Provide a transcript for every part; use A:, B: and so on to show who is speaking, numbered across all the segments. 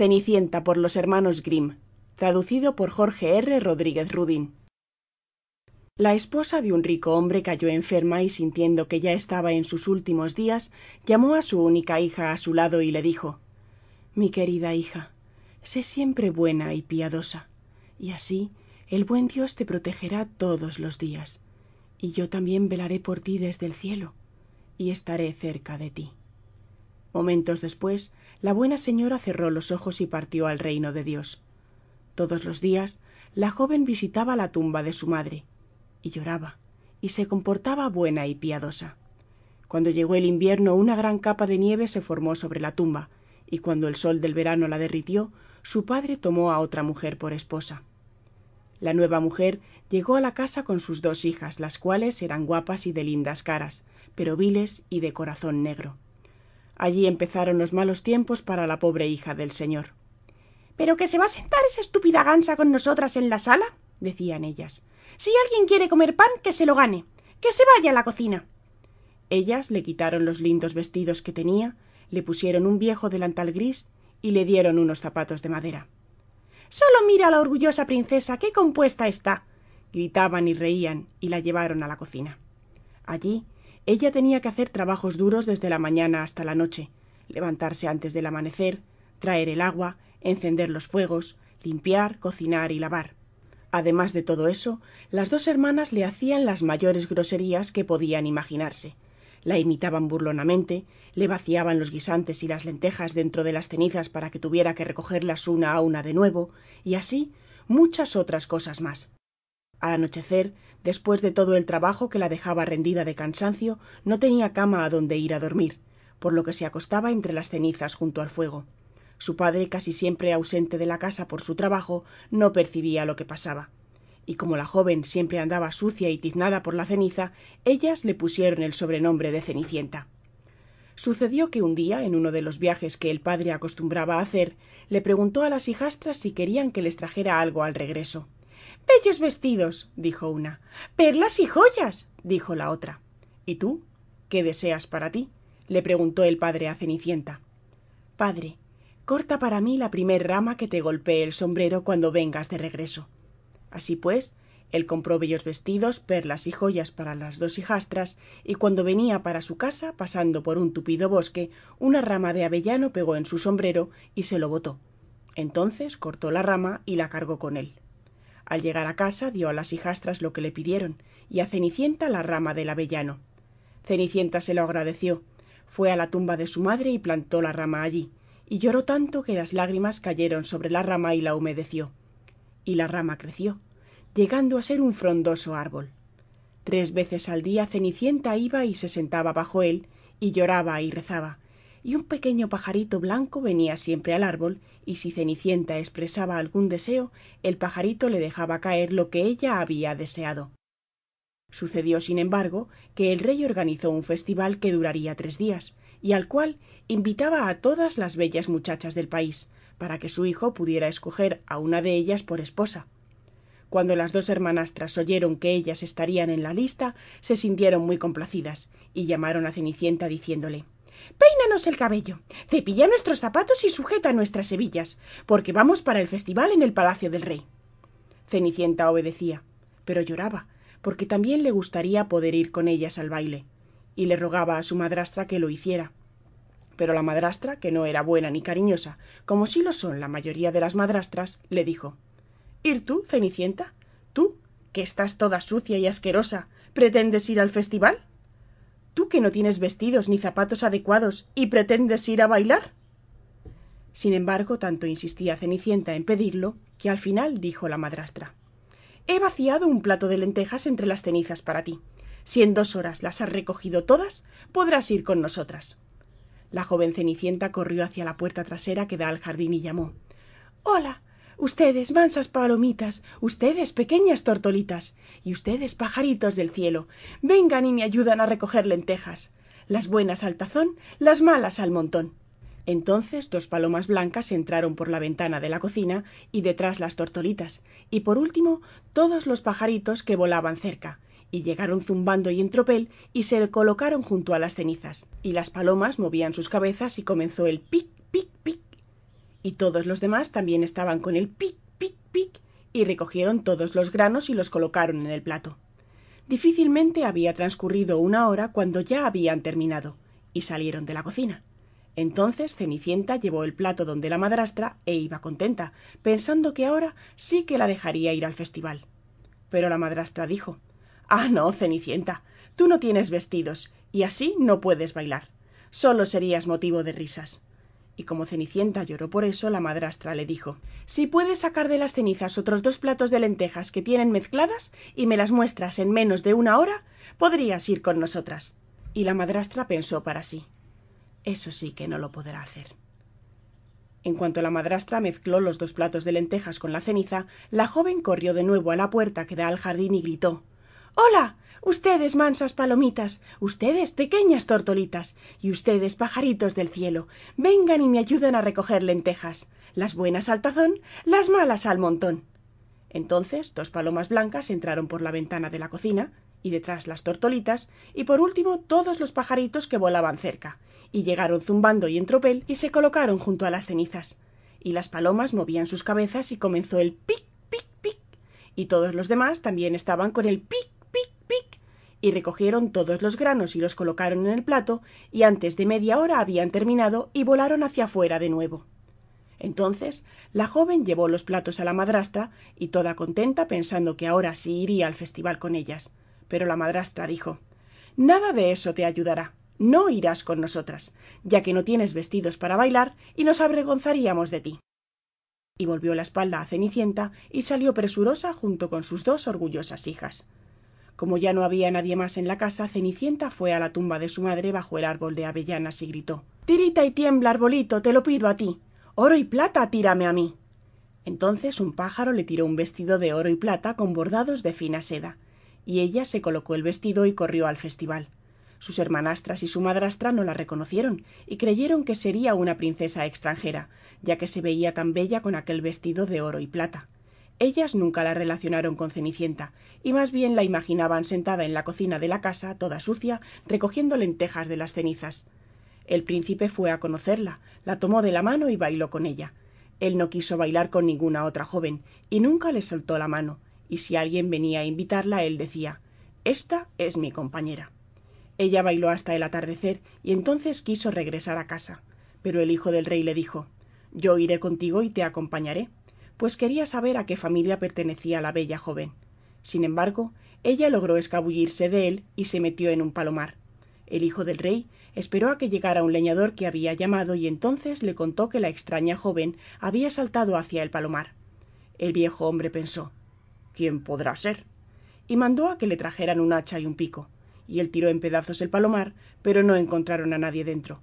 A: Cenicienta por los hermanos Grimm. Traducido por Jorge R. Rodríguez Rudin. La esposa de un rico hombre cayó enferma y sintiendo que ya estaba en sus últimos días, llamó a su única hija a su lado y le dijo Mi querida hija, sé siempre buena y piadosa, y así el buen Dios te protegerá todos los días, y yo también velaré por ti desde el cielo, y estaré cerca de ti. Momentos después, la buena señora cerró los ojos y partió al reino de Dios. Todos los días la joven visitaba la tumba de su madre, y lloraba, y se comportaba buena y piadosa. Cuando llegó el invierno una gran capa de nieve se formó sobre la tumba, y cuando el sol del verano la derritió, su padre tomó a otra mujer por esposa. La nueva mujer llegó a la casa con sus dos hijas, las cuales eran guapas y de lindas caras, pero viles y de corazón negro. Allí empezaron los malos tiempos para la pobre hija del señor.
B: ¿Pero que se va a sentar esa estúpida gansa con nosotras en la sala? decían ellas. Si alguien quiere comer pan, que se lo gane. Que se vaya a la cocina.
A: Ellas le quitaron los lindos vestidos que tenía, le pusieron un viejo delantal gris y le dieron unos zapatos de madera.
B: Solo mira a la orgullosa princesa, qué compuesta está.
A: gritaban y reían y la llevaron a la cocina. Allí ella tenía que hacer trabajos duros desde la mañana hasta la noche, levantarse antes del amanecer, traer el agua, encender los fuegos, limpiar, cocinar y lavar. Además de todo eso, las dos hermanas le hacían las mayores groserías que podían imaginarse. La imitaban burlonamente, le vaciaban los guisantes y las lentejas dentro de las cenizas para que tuviera que recogerlas una a una de nuevo, y así muchas otras cosas más. Al anochecer Después de todo el trabajo que la dejaba rendida de cansancio, no tenía cama a donde ir a dormir, por lo que se acostaba entre las cenizas junto al fuego. Su padre, casi siempre ausente de la casa por su trabajo, no percibía lo que pasaba. Y como la joven siempre andaba sucia y tiznada por la ceniza, ellas le pusieron el sobrenombre de Cenicienta. Sucedió que un día, en uno de los viajes que el padre acostumbraba a hacer, le preguntó a las hijastras si querían que les trajera algo al regreso.
B: Bellos vestidos, dijo una. Perlas y joyas, dijo la otra.
A: ¿Y tú? ¿Qué deseas para ti? le preguntó el padre a Cenicienta.
B: Padre, corta para mí la primer rama que te golpee el sombrero cuando vengas de regreso.
A: Así pues, él compró bellos vestidos, perlas y joyas para las dos hijastras, y cuando venía para su casa, pasando por un tupido bosque, una rama de avellano pegó en su sombrero y se lo botó. Entonces cortó la rama y la cargó con él. Al llegar a casa dio a las hijastras lo que le pidieron, y a Cenicienta la rama del avellano. Cenicienta se lo agradeció, fue a la tumba de su madre y plantó la rama allí, y lloró tanto que las lágrimas cayeron sobre la rama y la humedeció. Y la rama creció, llegando a ser un frondoso árbol. Tres veces al día Cenicienta iba y se sentaba bajo él, y lloraba y rezaba, y un pequeño pajarito blanco venía siempre al árbol y si Cenicienta expresaba algún deseo, el pajarito le dejaba caer lo que ella había deseado. Sucedió, sin embargo, que el rey organizó un festival que duraría tres días, y al cual invitaba a todas las bellas muchachas del país, para que su hijo pudiera escoger a una de ellas por esposa. Cuando las dos hermanastras oyeron que ellas estarían en la lista, se sintieron muy complacidas, y llamaron a Cenicienta diciéndole
B: Peínanos el cabello, cepilla nuestros zapatos y sujeta nuestras hebillas, porque vamos para el festival en el palacio del rey.
A: Cenicienta obedecía, pero lloraba, porque también le gustaría poder ir con ellas al baile, y le rogaba a su madrastra que lo hiciera. Pero la madrastra, que no era buena ni cariñosa, como sí lo son la mayoría de las madrastras, le dijo ¿Ir tú, Cenicienta? ¿Tú, que estás toda sucia y asquerosa, pretendes ir al festival? Tú que no tienes vestidos ni zapatos adecuados y pretendes ir a bailar sin embargo tanto insistía cenicienta en pedirlo que al final dijo la madrastra he vaciado un plato de lentejas entre las cenizas para ti. Si en dos horas las has recogido todas podrás ir con nosotras. La joven cenicienta corrió hacia la puerta trasera que da al jardín y llamó hola ustedes mansas palomitas. Ustedes pequeñas tortolitas. Y ustedes pajaritos del cielo. Vengan y me ayudan a recoger lentejas. Las buenas al tazón las malas al montón. Entonces dos palomas blancas entraron por la ventana de la cocina y detrás las tortolitas. Y por último todos los pajaritos que volaban cerca. Y llegaron zumbando y en tropel y se colocaron junto a las cenizas. Y las palomas movían sus cabezas y comenzó el pic pic pic y todos los demás también estaban con el pic, pic, pic, y recogieron todos los granos y los colocaron en el plato. Difícilmente había transcurrido una hora cuando ya habían terminado, y salieron de la cocina. Entonces Cenicienta llevó el plato donde la madrastra e iba contenta, pensando que ahora sí que la dejaría ir al festival. Pero la madrastra dijo Ah, no, Cenicienta, tú no tienes vestidos, y así no puedes bailar. Solo serías motivo de risas. Y como Cenicienta lloró por eso, la madrastra le dijo Si puedes sacar de las cenizas otros dos platos de lentejas que tienen mezcladas y me las muestras en menos de una hora, podrías ir con nosotras. Y la madrastra pensó para sí eso sí que no lo podrá hacer. En cuanto la madrastra mezcló los dos platos de lentejas con la ceniza, la joven corrió de nuevo a la puerta que da al jardín y gritó Hola. Ustedes, mansas palomitas, ustedes, pequeñas tortolitas, y ustedes, pajaritos del cielo, vengan y me ayuden a recoger lentejas, las buenas al tazón, las malas al montón. Entonces dos palomas blancas entraron por la ventana de la cocina, y detrás las tortolitas, y por último todos los pajaritos que volaban cerca, y llegaron zumbando y en tropel y se colocaron junto a las cenizas. Y las palomas movían sus cabezas y comenzó el pic, pic, pic. Y todos los demás también estaban con el pic. Y recogieron todos los granos y los colocaron en el plato, y antes de media hora habían terminado y volaron hacia afuera de nuevo. Entonces la joven llevó los platos a la madrastra, y toda contenta pensando que ahora sí iría al festival con ellas. Pero la madrastra dijo Nada de eso te ayudará no irás con nosotras, ya que no tienes vestidos para bailar y nos avergonzaríamos de ti. Y volvió la espalda a Cenicienta y salió presurosa junto con sus dos orgullosas hijas. Como ya no había nadie más en la casa, Cenicienta fue a la tumba de su madre bajo el árbol de avellanas y gritó Tirita y tiembla, arbolito, te lo pido a ti. Oro y plata, tírame a mí. Entonces un pájaro le tiró un vestido de oro y plata con bordados de fina seda, y ella se colocó el vestido y corrió al festival. Sus hermanastras y su madrastra no la reconocieron y creyeron que sería una princesa extranjera, ya que se veía tan bella con aquel vestido de oro y plata. Ellas nunca la relacionaron con Cenicienta, y más bien la imaginaban sentada en la cocina de la casa, toda sucia, recogiendo lentejas de las cenizas. El príncipe fue a conocerla, la tomó de la mano y bailó con ella. Él no quiso bailar con ninguna otra joven, y nunca le soltó la mano, y si alguien venía a invitarla, él decía Esta es mi compañera. Ella bailó hasta el atardecer y entonces quiso regresar a casa. Pero el hijo del rey le dijo Yo iré contigo y te acompañaré, pues quería saber a qué familia pertenecía la bella joven. Sin embargo, ella logró escabullirse de él y se metió en un palomar. El hijo del rey esperó a que llegara un leñador que había llamado y entonces le contó que la extraña joven había saltado hacia el palomar. El viejo hombre pensó ¿Quién podrá ser? y mandó a que le trajeran un hacha y un pico y él tiró en pedazos el palomar, pero no encontraron a nadie dentro.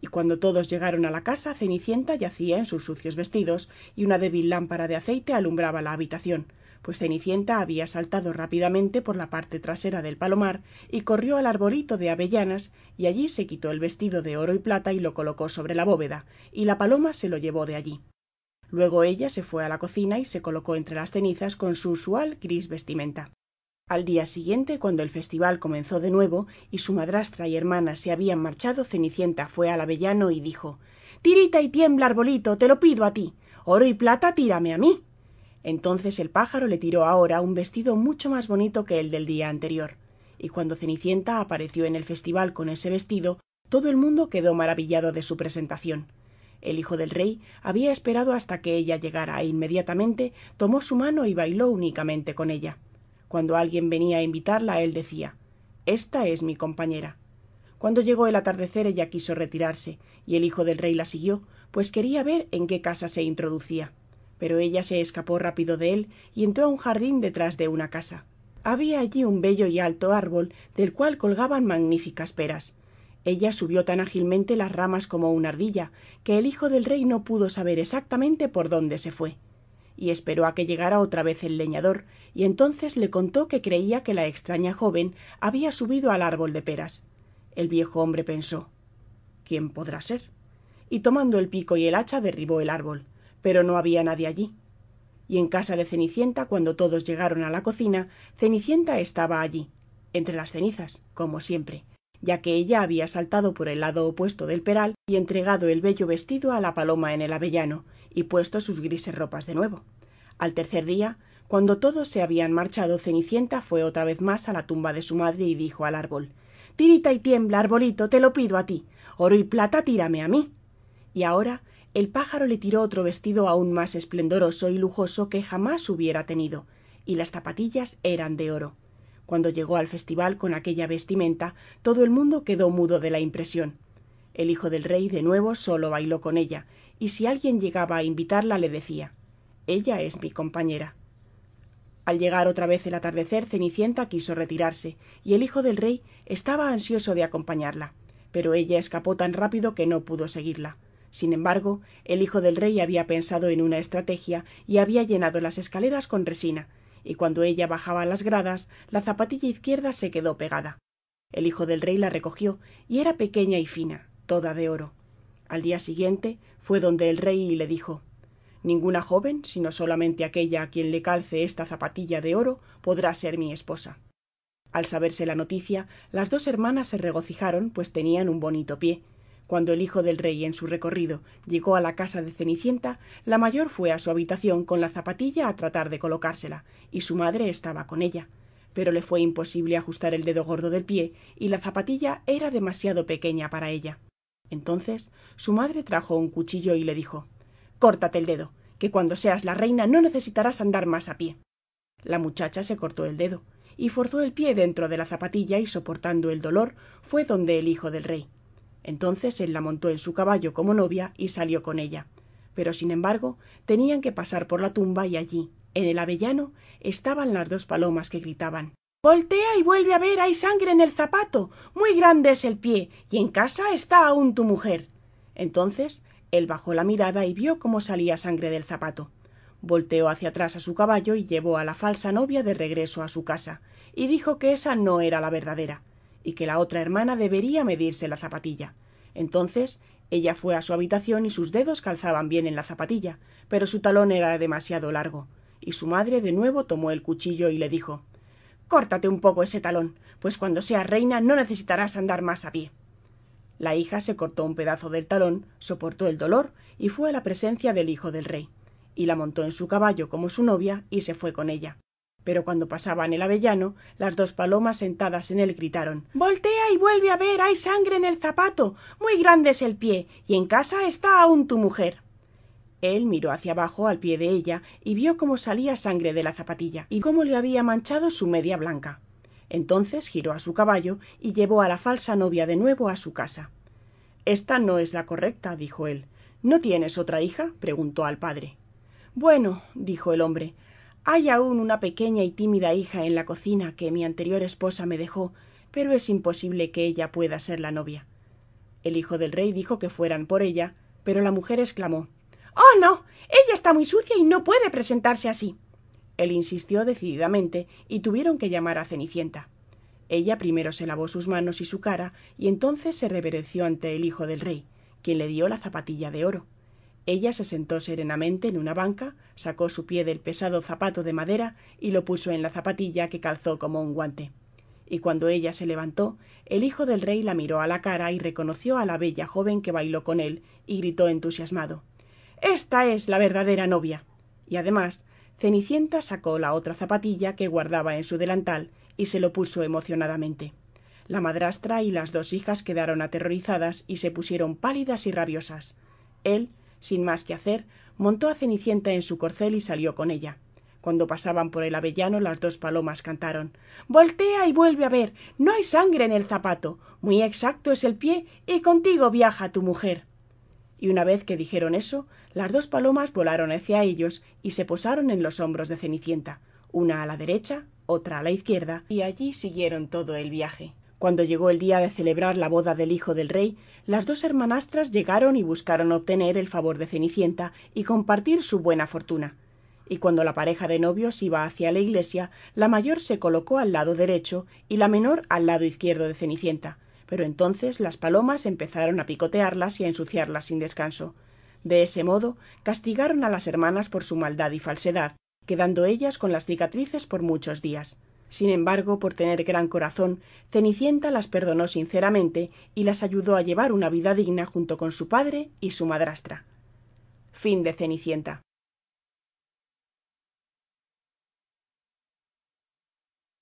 A: Y cuando todos llegaron a la casa, Cenicienta yacía en sus sucios vestidos, y una débil lámpara de aceite alumbraba la habitación, pues Cenicienta había saltado rápidamente por la parte trasera del palomar y corrió al arbolito de avellanas, y allí se quitó el vestido de oro y plata y lo colocó sobre la bóveda, y la paloma se lo llevó de allí. Luego ella se fue a la cocina y se colocó entre las cenizas con su usual gris vestimenta. Al día siguiente, cuando el festival comenzó de nuevo y su madrastra y hermana se habían marchado, Cenicienta fue al avellano y dijo Tirita y tiembla, arbolito, te lo pido a ti. Oro y plata, tírame a mí. Entonces el pájaro le tiró ahora un vestido mucho más bonito que el del día anterior. Y cuando Cenicienta apareció en el festival con ese vestido, todo el mundo quedó maravillado de su presentación. El hijo del rey había esperado hasta que ella llegara e inmediatamente tomó su mano y bailó únicamente con ella. Cuando alguien venía a invitarla, él decía Esta es mi compañera. Cuando llegó el atardecer ella quiso retirarse, y el hijo del rey la siguió, pues quería ver en qué casa se introducía. Pero ella se escapó rápido de él y entró a un jardín detrás de una casa. Había allí un bello y alto árbol del cual colgaban magníficas peras. Ella subió tan ágilmente las ramas como una ardilla, que el hijo del rey no pudo saber exactamente por dónde se fue y esperó a que llegara otra vez el leñador, y entonces le contó que creía que la extraña joven había subido al árbol de peras. El viejo hombre pensó ¿Quién podrá ser? y tomando el pico y el hacha derribó el árbol, pero no había nadie allí. Y en casa de Cenicienta, cuando todos llegaron a la cocina, Cenicienta estaba allí, entre las cenizas, como siempre, ya que ella había saltado por el lado opuesto del peral y entregado el bello vestido a la paloma en el avellano, y puesto sus grises ropas de nuevo. Al tercer día, cuando todos se habían marchado, Cenicienta fue otra vez más a la tumba de su madre y dijo al árbol Tirita y tiembla, arbolito, te lo pido a ti. Oro y plata tírame a mí. Y ahora el pájaro le tiró otro vestido aún más esplendoroso y lujoso que jamás hubiera tenido, y las zapatillas eran de oro. Cuando llegó al festival con aquella vestimenta, todo el mundo quedó mudo de la impresión. El hijo del rey de nuevo solo bailó con ella, y si alguien llegaba a invitarla le decía Ella es mi compañera. Al llegar otra vez el atardecer, Cenicienta quiso retirarse, y el hijo del rey estaba ansioso de acompañarla, pero ella escapó tan rápido que no pudo seguirla. Sin embargo, el hijo del rey había pensado en una estrategia y había llenado las escaleras con resina, y cuando ella bajaba las gradas, la zapatilla izquierda se quedó pegada. El hijo del rey la recogió, y era pequeña y fina, toda de oro. Al día siguiente fue donde el rey y le dijo Ninguna joven, sino solamente aquella a quien le calce esta zapatilla de oro, podrá ser mi esposa. Al saberse la noticia, las dos hermanas se regocijaron, pues tenían un bonito pie, cuando el hijo del rey en su recorrido llegó a la casa de Cenicienta, la mayor fue a su habitación con la zapatilla a tratar de colocársela, y su madre estaba con ella. Pero le fue imposible ajustar el dedo gordo del pie, y la zapatilla era demasiado pequeña para ella. Entonces su madre trajo un cuchillo y le dijo Córtate el dedo, que cuando seas la reina no necesitarás andar más a pie. La muchacha se cortó el dedo, y forzó el pie dentro de la zapatilla y soportando el dolor fue donde el hijo del rey. Entonces él la montó en su caballo como novia y salió con ella. Pero sin embargo tenían que pasar por la tumba y allí, en el avellano, estaban las dos palomas que gritaban Voltea y vuelve a ver, hay sangre en el zapato. Muy grande es el pie, y en casa está aún tu mujer. Entonces él bajó la mirada y vio cómo salía sangre del zapato. Volteó hacia atrás a su caballo y llevó a la falsa novia de regreso a su casa, y dijo que esa no era la verdadera y que la otra hermana debería medirse la zapatilla. Entonces ella fue a su habitación y sus dedos calzaban bien en la zapatilla, pero su talón era demasiado largo, y su madre de nuevo tomó el cuchillo y le dijo Córtate un poco ese talón, pues cuando seas reina no necesitarás andar más a pie. La hija se cortó un pedazo del talón, soportó el dolor y fue a la presencia del hijo del rey, y la montó en su caballo como su novia y se fue con ella pero cuando pasaban el avellano, las dos palomas sentadas en él gritaron Voltea y vuelve a ver, hay sangre en el zapato. Muy grande es el pie, y en casa está aún tu mujer. Él miró hacia abajo al pie de ella y vio cómo salía sangre de la zapatilla y cómo le había manchado su media blanca. Entonces giró a su caballo y llevó a la falsa novia de nuevo a su casa. Esta no es la correcta, dijo él. ¿No tienes otra hija? preguntó al padre. Bueno, dijo el hombre, hay aún una pequeña y tímida hija en la cocina que mi anterior esposa me dejó, pero es imposible que ella pueda ser la novia. El hijo del rey dijo que fueran por ella, pero la mujer exclamó Oh, no. ella está muy sucia y no puede presentarse así. Él insistió decididamente y tuvieron que llamar a Cenicienta. Ella primero se lavó sus manos y su cara y entonces se reverenció ante el hijo del rey, quien le dio la zapatilla de oro. Ella se sentó serenamente en una banca, sacó su pie del pesado zapato de madera y lo puso en la zapatilla que calzó como un guante. Y cuando ella se levantó, el hijo del rey la miró a la cara y reconoció a la bella joven que bailó con él, y gritó entusiasmado Esta es la verdadera novia. Y además, Cenicienta sacó la otra zapatilla que guardaba en su delantal y se lo puso emocionadamente. La madrastra y las dos hijas quedaron aterrorizadas y se pusieron pálidas y rabiosas. Él, sin más que hacer, montó a Cenicienta en su corcel y salió con ella. Cuando pasaban por el avellano las dos palomas cantaron Voltea y vuelve a ver. No hay sangre en el zapato. Muy exacto es el pie y contigo viaja tu mujer. Y una vez que dijeron eso, las dos palomas volaron hacia ellos y se posaron en los hombros de Cenicienta, una a la derecha, otra a la izquierda, y allí siguieron todo el viaje. Cuando llegó el día de celebrar la boda del hijo del rey, las dos hermanastras llegaron y buscaron obtener el favor de Cenicienta y compartir su buena fortuna. Y cuando la pareja de novios iba hacia la iglesia, la mayor se colocó al lado derecho y la menor al lado izquierdo de Cenicienta. Pero entonces las palomas empezaron a picotearlas y a ensuciarlas sin descanso. De ese modo castigaron a las hermanas por su maldad y falsedad, quedando ellas con las cicatrices por muchos días. sin embargo por tener gran corazón cenicienta las perdonó sinceramente y las ayudó a llevar una vida digna junto con su padre y su madrastra cenicienta